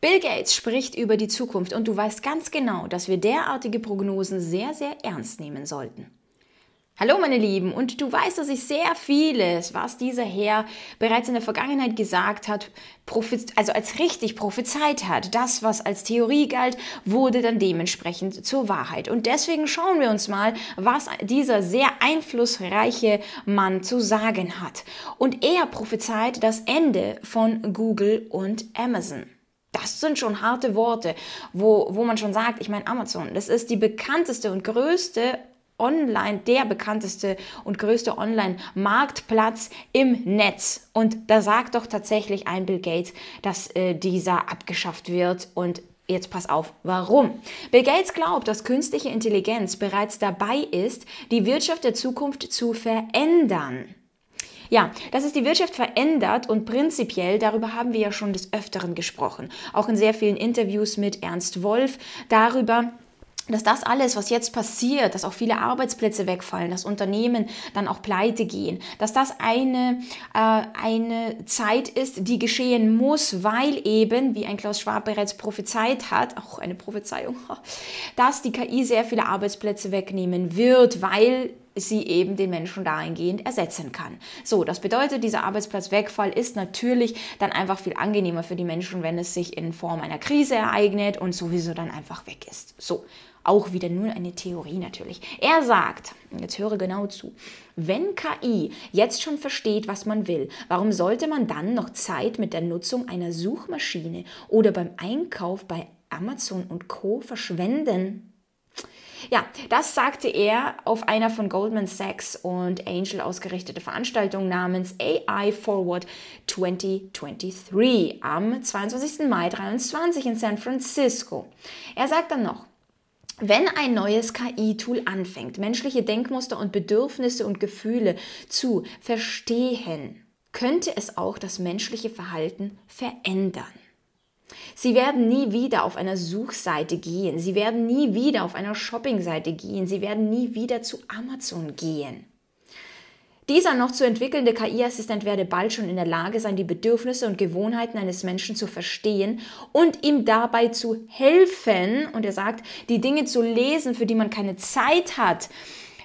Bill Gates spricht über die Zukunft und du weißt ganz genau, dass wir derartige Prognosen sehr, sehr ernst nehmen sollten. Hallo meine Lieben, und du weißt, dass ich sehr vieles, was dieser Herr bereits in der Vergangenheit gesagt hat, also als richtig prophezeit hat. Das, was als Theorie galt, wurde dann dementsprechend zur Wahrheit. Und deswegen schauen wir uns mal, was dieser sehr einflussreiche Mann zu sagen hat. Und er prophezeit das Ende von Google und Amazon. Das sind schon harte Worte, wo, wo man schon sagt, ich meine, Amazon, das ist die bekannteste und größte Online, der bekannteste und größte Online-Marktplatz im Netz. Und da sagt doch tatsächlich ein Bill Gates, dass äh, dieser abgeschafft wird und Jetzt pass auf, warum? Bill Gates glaubt, dass künstliche Intelligenz bereits dabei ist, die Wirtschaft der Zukunft zu verändern. Ja, dass es die Wirtschaft verändert und prinzipiell, darüber haben wir ja schon des Öfteren gesprochen, auch in sehr vielen Interviews mit Ernst Wolf, darüber, dass das alles, was jetzt passiert, dass auch viele Arbeitsplätze wegfallen, dass Unternehmen dann auch pleite gehen, dass das eine, äh, eine Zeit ist, die geschehen muss, weil eben, wie ein Klaus Schwab bereits prophezeit hat, auch eine Prophezeiung, dass die KI sehr viele Arbeitsplätze wegnehmen wird, weil sie eben den Menschen dahingehend ersetzen kann. So, das bedeutet, dieser Arbeitsplatzwegfall ist natürlich dann einfach viel angenehmer für die Menschen, wenn es sich in Form einer Krise ereignet und sowieso dann einfach weg ist. So, auch wieder nur eine Theorie natürlich. Er sagt, jetzt höre genau zu, wenn KI jetzt schon versteht, was man will, warum sollte man dann noch Zeit mit der Nutzung einer Suchmaschine oder beim Einkauf bei Amazon und Co verschwenden? Ja, das sagte er auf einer von Goldman Sachs und Angel ausgerichtete Veranstaltung namens AI Forward 2023 am 22. Mai 2023 in San Francisco. Er sagt dann noch, wenn ein neues KI-Tool anfängt, menschliche Denkmuster und Bedürfnisse und Gefühle zu verstehen, könnte es auch das menschliche Verhalten verändern. Sie werden nie wieder auf einer Suchseite gehen, sie werden nie wieder auf einer Shoppingseite gehen, sie werden nie wieder zu Amazon gehen. Dieser noch zu entwickelnde KI-Assistent werde bald schon in der Lage sein, die Bedürfnisse und Gewohnheiten eines Menschen zu verstehen und ihm dabei zu helfen. Und er sagt, die Dinge zu lesen, für die man keine Zeit hat.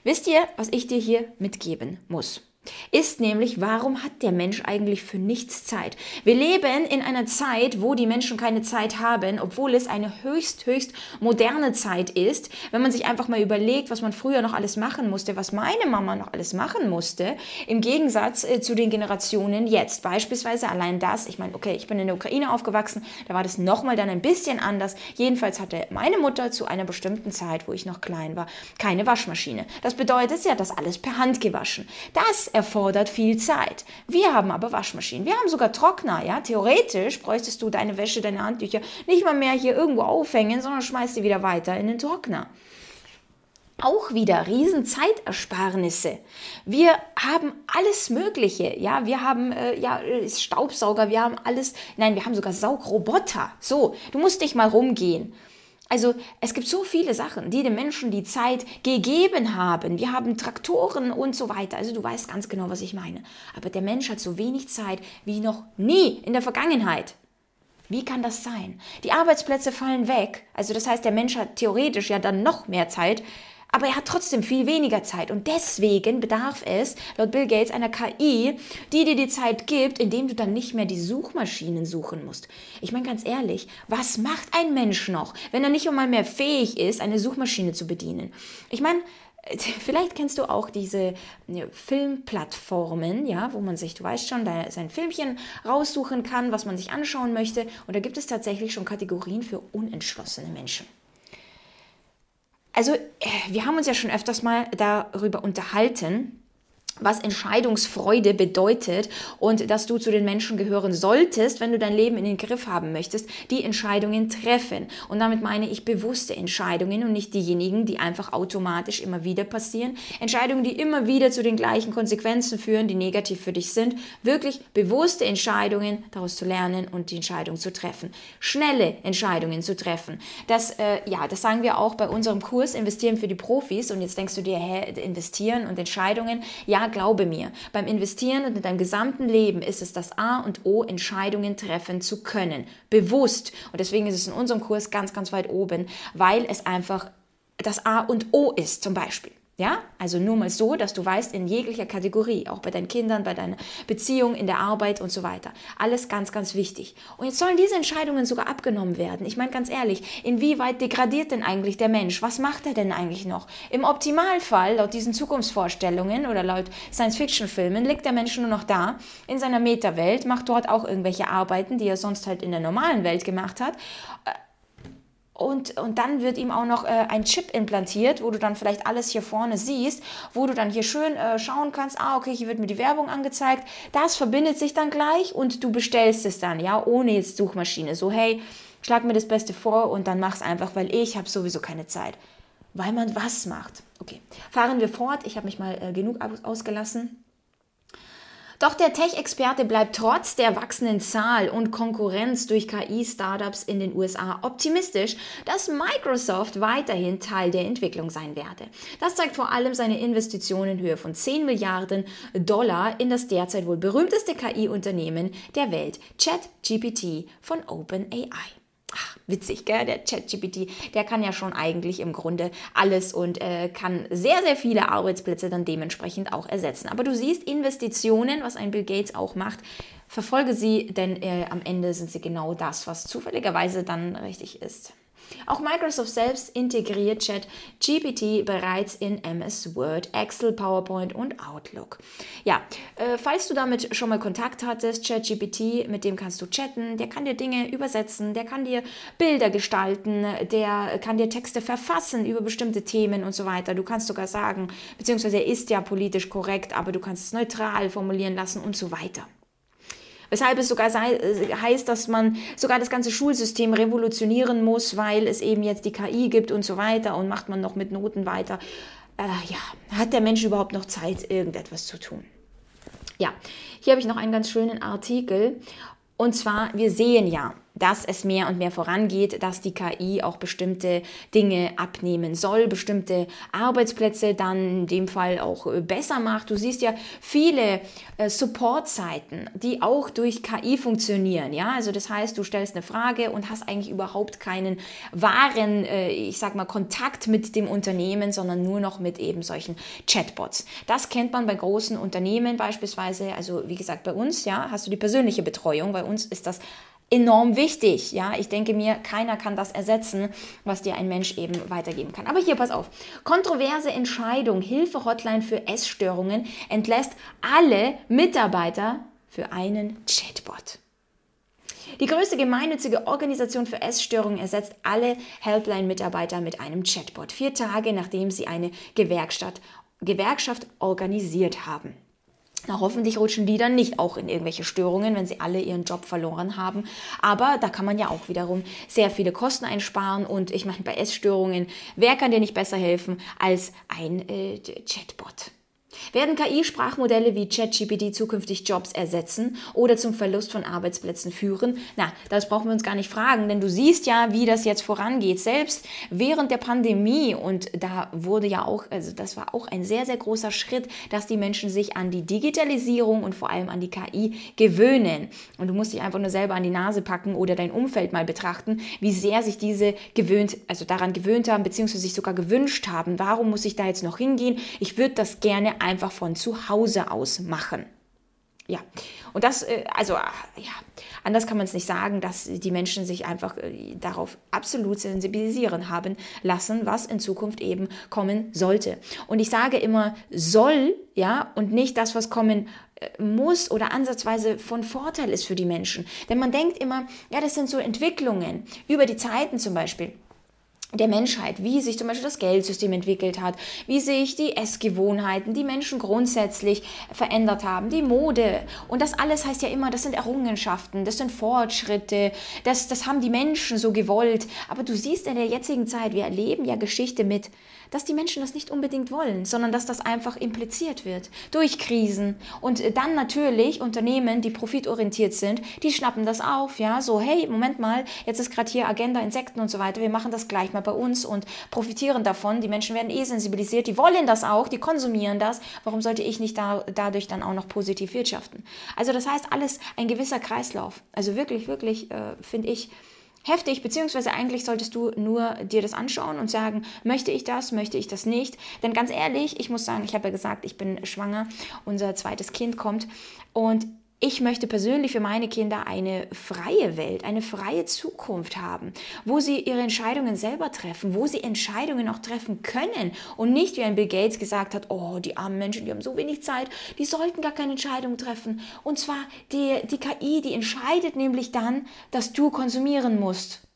Wisst ihr, was ich dir hier mitgeben muss? Ist nämlich, warum hat der Mensch eigentlich für nichts Zeit? Wir leben in einer Zeit, wo die Menschen keine Zeit haben, obwohl es eine höchst, höchst moderne Zeit ist. Wenn man sich einfach mal überlegt, was man früher noch alles machen musste, was meine Mama noch alles machen musste, im Gegensatz äh, zu den Generationen jetzt. Beispielsweise allein das, ich meine, okay, ich bin in der Ukraine aufgewachsen, da war das nochmal dann ein bisschen anders. Jedenfalls hatte meine Mutter zu einer bestimmten Zeit, wo ich noch klein war, keine Waschmaschine. Das bedeutet, sie hat das alles per Hand gewaschen. Das erfordert viel Zeit. Wir haben aber Waschmaschinen. Wir haben sogar Trockner. Ja? Theoretisch bräuchtest du deine Wäsche, deine Handtücher nicht mal mehr hier irgendwo aufhängen, sondern schmeißt sie wieder weiter in den Trockner auch wieder riesen Zeitersparnisse. Wir haben alles Mögliche, ja, wir haben äh, ja Staubsauger, wir haben alles, nein, wir haben sogar Saugroboter. So, du musst dich mal rumgehen. Also es gibt so viele Sachen, die den Menschen die Zeit gegeben haben. Wir haben Traktoren und so weiter. Also du weißt ganz genau, was ich meine. Aber der Mensch hat so wenig Zeit wie noch nie in der Vergangenheit. Wie kann das sein? Die Arbeitsplätze fallen weg. Also das heißt, der Mensch hat theoretisch ja dann noch mehr Zeit, aber er hat trotzdem viel weniger Zeit und deswegen bedarf es, laut Bill Gates, einer KI, die dir die Zeit gibt, indem du dann nicht mehr die Suchmaschinen suchen musst. Ich meine ganz ehrlich, was macht ein Mensch noch, wenn er nicht einmal mehr fähig ist, eine Suchmaschine zu bedienen? Ich meine, Vielleicht kennst du auch diese Filmplattformen, ja, wo man sich, du weißt schon, sein Filmchen raussuchen kann, was man sich anschauen möchte. Und da gibt es tatsächlich schon Kategorien für unentschlossene Menschen. Also, äh, wir haben uns ja schon öfters mal darüber unterhalten, was Entscheidungsfreude bedeutet und dass du zu den Menschen gehören solltest, wenn du dein Leben in den Griff haben möchtest, die Entscheidungen treffen. Und damit meine ich bewusste Entscheidungen und nicht diejenigen, die einfach automatisch immer wieder passieren. Entscheidungen, die immer wieder zu den gleichen Konsequenzen führen, die negativ für dich sind. Wirklich bewusste Entscheidungen, daraus zu lernen und die Entscheidung zu treffen. Schnelle Entscheidungen zu treffen. Das, äh, ja, das sagen wir auch bei unserem Kurs Investieren für die Profis. Und jetzt denkst du dir, hä, investieren und Entscheidungen. Ja, glaube mir, beim Investieren und in deinem gesamten Leben ist es das A und O, Entscheidungen treffen zu können. Bewusst. Und deswegen ist es in unserem Kurs ganz, ganz weit oben, weil es einfach das A und O ist, zum Beispiel. Ja, also nur mal so, dass du weißt, in jeglicher Kategorie, auch bei deinen Kindern, bei deiner Beziehung, in der Arbeit und so weiter. Alles ganz, ganz wichtig. Und jetzt sollen diese Entscheidungen sogar abgenommen werden. Ich meine ganz ehrlich, inwieweit degradiert denn eigentlich der Mensch? Was macht er denn eigentlich noch? Im Optimalfall, laut diesen Zukunftsvorstellungen oder laut Science-Fiction-Filmen, liegt der Mensch nur noch da in seiner Meta-Welt, macht dort auch irgendwelche Arbeiten, die er sonst halt in der normalen Welt gemacht hat und, und dann wird ihm auch noch äh, ein Chip implantiert, wo du dann vielleicht alles hier vorne siehst, wo du dann hier schön äh, schauen kannst, ah, okay, hier wird mir die Werbung angezeigt. Das verbindet sich dann gleich und du bestellst es dann, ja, ohne jetzt Suchmaschine. So, hey, schlag mir das Beste vor und dann mach's einfach, weil ich habe sowieso keine Zeit. Weil man was macht. Okay, fahren wir fort. Ich habe mich mal äh, genug ausgelassen. Doch der Tech-Experte bleibt trotz der wachsenden Zahl und Konkurrenz durch KI-Startups in den USA optimistisch, dass Microsoft weiterhin Teil der Entwicklung sein werde. Das zeigt vor allem seine Investition in Höhe von 10 Milliarden Dollar in das derzeit wohl berühmteste KI-Unternehmen der Welt, ChatGPT von OpenAI. Ach, witzig, gell? Der ChatGPT, der kann ja schon eigentlich im Grunde alles und äh, kann sehr, sehr viele Arbeitsplätze dann dementsprechend auch ersetzen. Aber du siehst, Investitionen, was ein Bill Gates auch macht, verfolge sie, denn äh, am Ende sind sie genau das, was zufälligerweise dann richtig ist. Auch Microsoft selbst integriert ChatGPT bereits in MS Word, Excel, PowerPoint und Outlook. Ja, äh, falls du damit schon mal Kontakt hattest, ChatGPT, mit dem kannst du chatten, der kann dir Dinge übersetzen, der kann dir Bilder gestalten, der kann dir Texte verfassen über bestimmte Themen und so weiter. Du kannst sogar sagen, beziehungsweise er ist ja politisch korrekt, aber du kannst es neutral formulieren lassen und so weiter. Weshalb es sogar sei, äh, heißt, dass man sogar das ganze Schulsystem revolutionieren muss, weil es eben jetzt die KI gibt und so weiter und macht man noch mit Noten weiter. Äh, ja, hat der Mensch überhaupt noch Zeit, irgendetwas zu tun? Ja, hier habe ich noch einen ganz schönen Artikel. Und zwar, wir sehen ja, dass es mehr und mehr vorangeht, dass die KI auch bestimmte Dinge abnehmen soll, bestimmte Arbeitsplätze dann in dem Fall auch äh, besser macht. Du siehst ja viele äh, Support-Seiten, die auch durch KI funktionieren. Ja, also das heißt, du stellst eine Frage und hast eigentlich überhaupt keinen wahren, äh, ich sag mal, Kontakt mit dem Unternehmen, sondern nur noch mit eben solchen Chatbots. Das kennt man bei großen Unternehmen beispielsweise. Also wie gesagt, bei uns, ja, hast du die persönliche Betreuung. Bei uns ist das enorm wichtig. Ja, ich denke mir, keiner kann das ersetzen, was dir ein Mensch eben weitergeben kann. Aber hier, pass auf. Kontroverse Entscheidung, Hilfe-Hotline für Essstörungen entlässt alle Mitarbeiter für einen Chatbot. Die größte gemeinnützige Organisation für Essstörungen ersetzt alle Helpline-Mitarbeiter mit einem Chatbot, vier Tage nachdem sie eine Gewerkschaft, Gewerkschaft organisiert haben. Na, hoffentlich rutschen die dann nicht auch in irgendwelche Störungen, wenn sie alle ihren Job verloren haben. Aber da kann man ja auch wiederum sehr viele Kosten einsparen. Und ich meine, bei Essstörungen, wer kann dir nicht besser helfen als ein äh, Chatbot? Werden KI-Sprachmodelle wie ChatGPT zukünftig Jobs ersetzen oder zum Verlust von Arbeitsplätzen führen? Na, das brauchen wir uns gar nicht fragen, denn du siehst ja, wie das jetzt vorangeht. Selbst während der Pandemie und da wurde ja auch, also das war auch ein sehr, sehr großer Schritt, dass die Menschen sich an die Digitalisierung und vor allem an die KI gewöhnen. Und du musst dich einfach nur selber an die Nase packen oder dein Umfeld mal betrachten, wie sehr sich diese gewöhnt, also daran gewöhnt haben, beziehungsweise sich sogar gewünscht haben. Warum muss ich da jetzt noch hingehen? Ich würde das gerne einfach von zu Hause aus machen. Ja, und das, äh, also ja, anders kann man es nicht sagen, dass die Menschen sich einfach äh, darauf absolut sensibilisieren haben lassen, was in Zukunft eben kommen sollte. Und ich sage immer soll, ja, und nicht das, was kommen äh, muss oder ansatzweise von Vorteil ist für die Menschen. Denn man denkt immer, ja, das sind so Entwicklungen über die Zeiten zum Beispiel der Menschheit, wie sich zum Beispiel das Geldsystem entwickelt hat, wie sich die Essgewohnheiten, die Menschen grundsätzlich verändert haben, die Mode. Und das alles heißt ja immer, das sind Errungenschaften, das sind Fortschritte, das, das haben die Menschen so gewollt. Aber du siehst in der jetzigen Zeit, wir erleben ja Geschichte mit, dass die Menschen das nicht unbedingt wollen, sondern dass das einfach impliziert wird durch Krisen. Und dann natürlich Unternehmen, die profitorientiert sind, die schnappen das auf, ja, so hey, Moment mal, jetzt ist gerade hier Agenda Insekten und so weiter, wir machen das gleich mal bei uns und profitieren davon. Die Menschen werden eh sensibilisiert, die wollen das auch, die konsumieren das. Warum sollte ich nicht da, dadurch dann auch noch positiv wirtschaften? Also das heißt, alles ein gewisser Kreislauf. Also wirklich, wirklich, äh, finde ich, heftig, beziehungsweise eigentlich solltest du nur dir das anschauen und sagen, möchte ich das, möchte ich das nicht. Denn ganz ehrlich, ich muss sagen, ich habe ja gesagt, ich bin schwanger, unser zweites Kind kommt und ich möchte persönlich für meine Kinder eine freie Welt, eine freie Zukunft haben, wo sie ihre Entscheidungen selber treffen, wo sie Entscheidungen auch treffen können und nicht wie ein Bill Gates gesagt hat, oh, die armen Menschen, die haben so wenig Zeit, die sollten gar keine Entscheidung treffen. Und zwar die, die KI, die entscheidet nämlich dann, dass du konsumieren musst.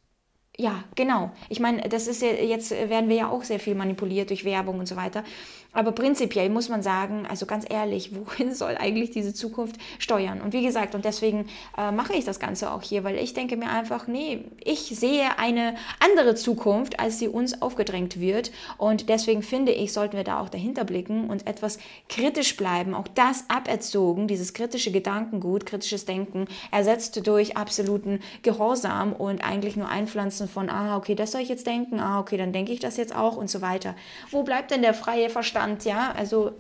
Ja, genau. Ich meine, das ist ja, jetzt werden wir ja auch sehr viel manipuliert durch Werbung und so weiter. Aber prinzipiell muss man sagen, also ganz ehrlich, wohin soll eigentlich diese Zukunft steuern? Und wie gesagt, und deswegen äh, mache ich das Ganze auch hier, weil ich denke mir einfach, nee, ich sehe eine andere Zukunft, als sie uns aufgedrängt wird. Und deswegen finde ich, sollten wir da auch dahinter blicken und etwas kritisch bleiben. Auch das aberzogen, dieses kritische Gedankengut, kritisches Denken, ersetzt durch absoluten Gehorsam und eigentlich nur Einpflanzen von, ah, okay, das soll ich jetzt denken, ah, okay, dann denke ich das jetzt auch und so weiter. Wo bleibt denn der freie Verstand, ja? Also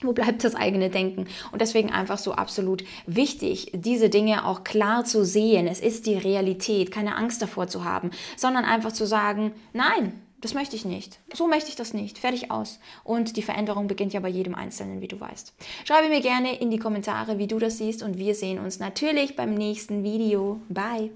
wo bleibt das eigene Denken? Und deswegen einfach so absolut wichtig, diese Dinge auch klar zu sehen. Es ist die Realität, keine Angst davor zu haben, sondern einfach zu sagen, nein, das möchte ich nicht. So möchte ich das nicht. Fertig aus. Und die Veränderung beginnt ja bei jedem Einzelnen, wie du weißt. Schreibe mir gerne in die Kommentare, wie du das siehst und wir sehen uns natürlich beim nächsten Video. Bye.